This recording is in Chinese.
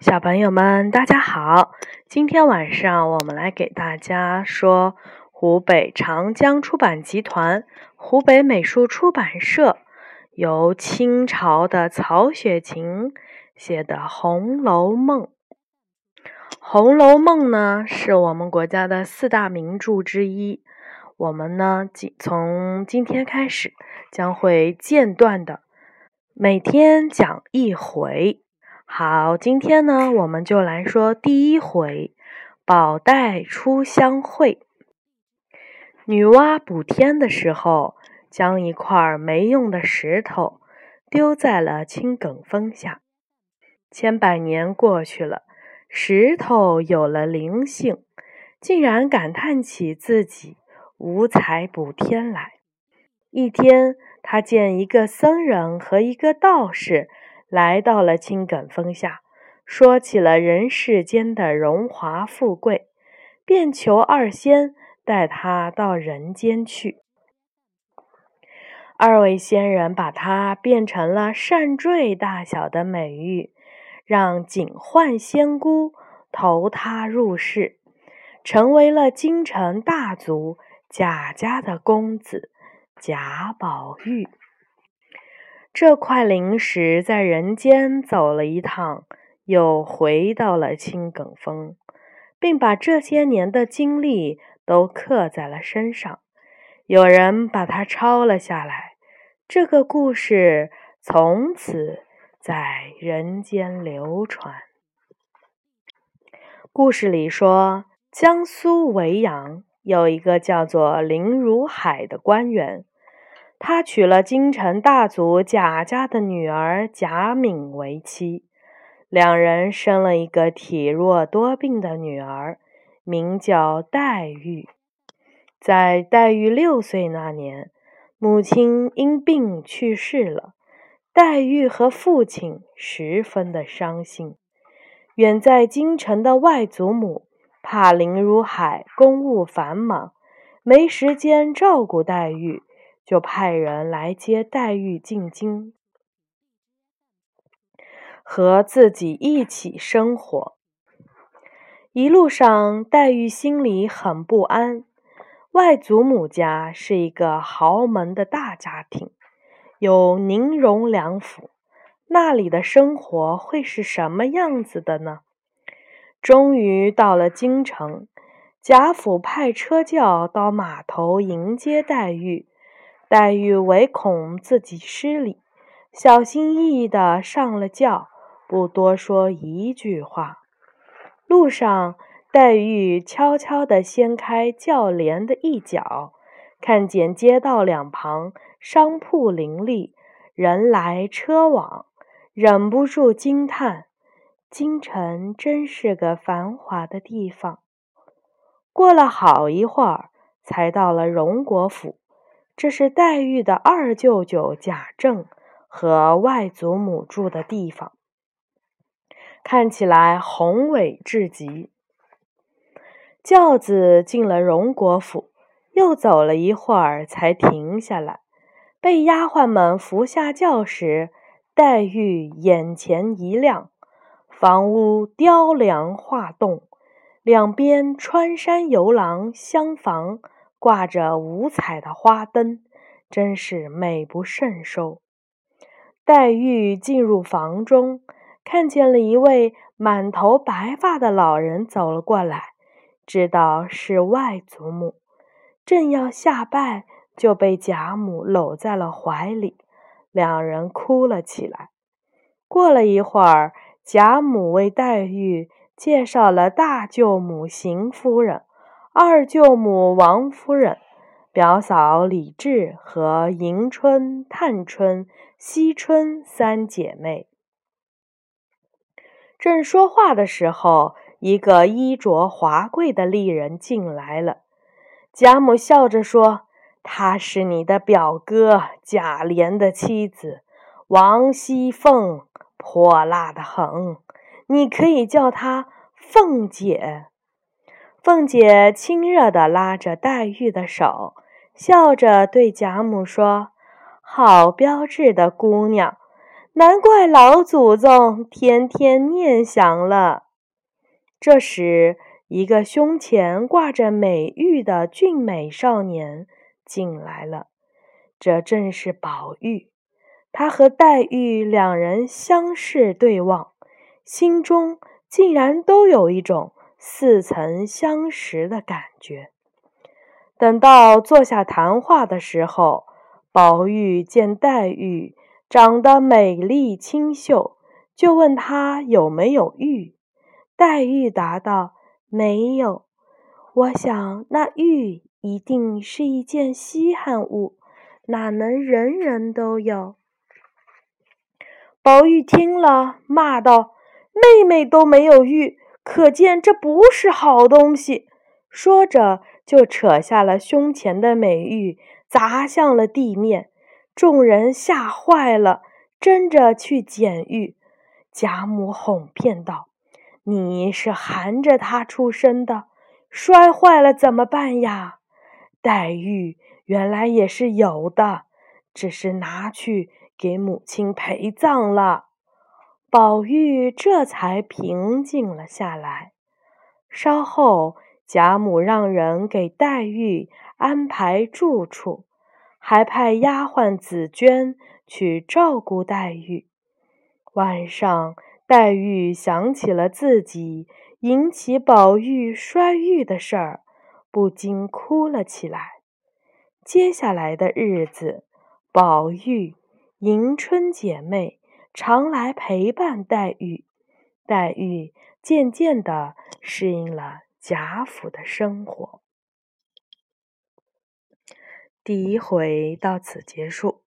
小朋友们，大家好！今天晚上我们来给大家说湖北长江出版集团、湖北美术出版社由清朝的曹雪芹写的《红楼梦》。《红楼梦》呢，是我们国家的四大名著之一。我们呢，今从今天开始将会间断的每天讲一回。好，今天呢，我们就来说第一回“宝黛初相会”。女娲补天的时候，将一块没用的石头丢在了青埂峰下。千百年过去了，石头有了灵性，竟然感叹起自己无才补天来。一天，他见一个僧人和一个道士。来到了青埂峰下，说起了人世间的荣华富贵，便求二仙带他到人间去。二位仙人把他变成了扇坠大小的美玉，让警幻仙姑投他入室，成为了京城大族贾家的公子贾宝玉。这块灵石在人间走了一趟，又回到了青埂峰，并把这些年的经历都刻在了身上。有人把它抄了下来，这个故事从此在人间流传。故事里说，江苏维扬有一个叫做林如海的官员。他娶了京城大族贾家的女儿贾敏为妻，两人生了一个体弱多病的女儿，名叫黛玉。在黛玉六岁那年，母亲因病去世了，黛玉和父亲十分的伤心。远在京城的外祖母怕林如海公务繁忙，没时间照顾黛玉。就派人来接黛玉进京，和自己一起生活。一路上，黛玉心里很不安。外祖母家是一个豪门的大家庭，有宁荣两府，那里的生活会是什么样子的呢？终于到了京城，贾府派车轿到码头迎接黛玉。黛玉唯恐自己失礼，小心翼翼地上了轿，不多说一句话。路上，黛玉悄悄地掀开轿帘的一角，看见街道两旁商铺林立，人来车往，忍不住惊叹：京城真是个繁华的地方。过了好一会儿，才到了荣国府。这是黛玉的二舅舅贾政和外祖母住的地方，看起来宏伟至极。轿子进了荣国府，又走了一会儿才停下来。被丫鬟们扶下轿时，黛玉眼前一亮，房屋雕梁画栋，两边穿山游廊厢房。挂着五彩的花灯，真是美不胜收。黛玉进入房中，看见了一位满头白发的老人走了过来，知道是外祖母，正要下拜，就被贾母搂在了怀里，两人哭了起来。过了一会儿，贾母为黛玉介绍了大舅母邢夫人。二舅母王夫人、表嫂李治和迎春、探春、惜春三姐妹正说话的时候，一个衣着华贵的丽人进来了。贾母笑着说：“她是你的表哥贾琏的妻子王熙凤，泼辣的很，你可以叫她凤姐。”凤姐亲热地拉着黛玉的手，笑着对贾母说：“好标致的姑娘，难怪老祖宗天天念想了。这时，一个胸前挂着美玉的俊美少年进来了，这正是宝玉。他和黛玉两人相视对望，心中竟然都有一种似曾相识的感觉。等到坐下谈话的时候，宝玉见黛玉长得美丽清秀，就问她有没有玉。黛玉答道：“没有。我想那玉一定是一件稀罕物，哪能人人都有？”宝玉听了，骂道：“妹妹都没有玉，可见这不是好东西。”说着。就扯下了胸前的美玉，砸向了地面。众人吓坏了，争着去捡玉。贾母哄骗道：“你是含着它出生的，摔坏了怎么办呀？”黛玉原来也是有的，只是拿去给母亲陪葬了。宝玉这才平静了下来。稍后。贾母让人给黛玉安排住处，还派丫鬟紫鹃去照顾黛玉。晚上，黛玉想起了自己引起宝玉摔玉的事儿，不禁哭了起来。接下来的日子，宝玉、迎春姐妹常来陪伴黛玉，黛玉渐渐地适应了。贾府的生活，第一回到此结束。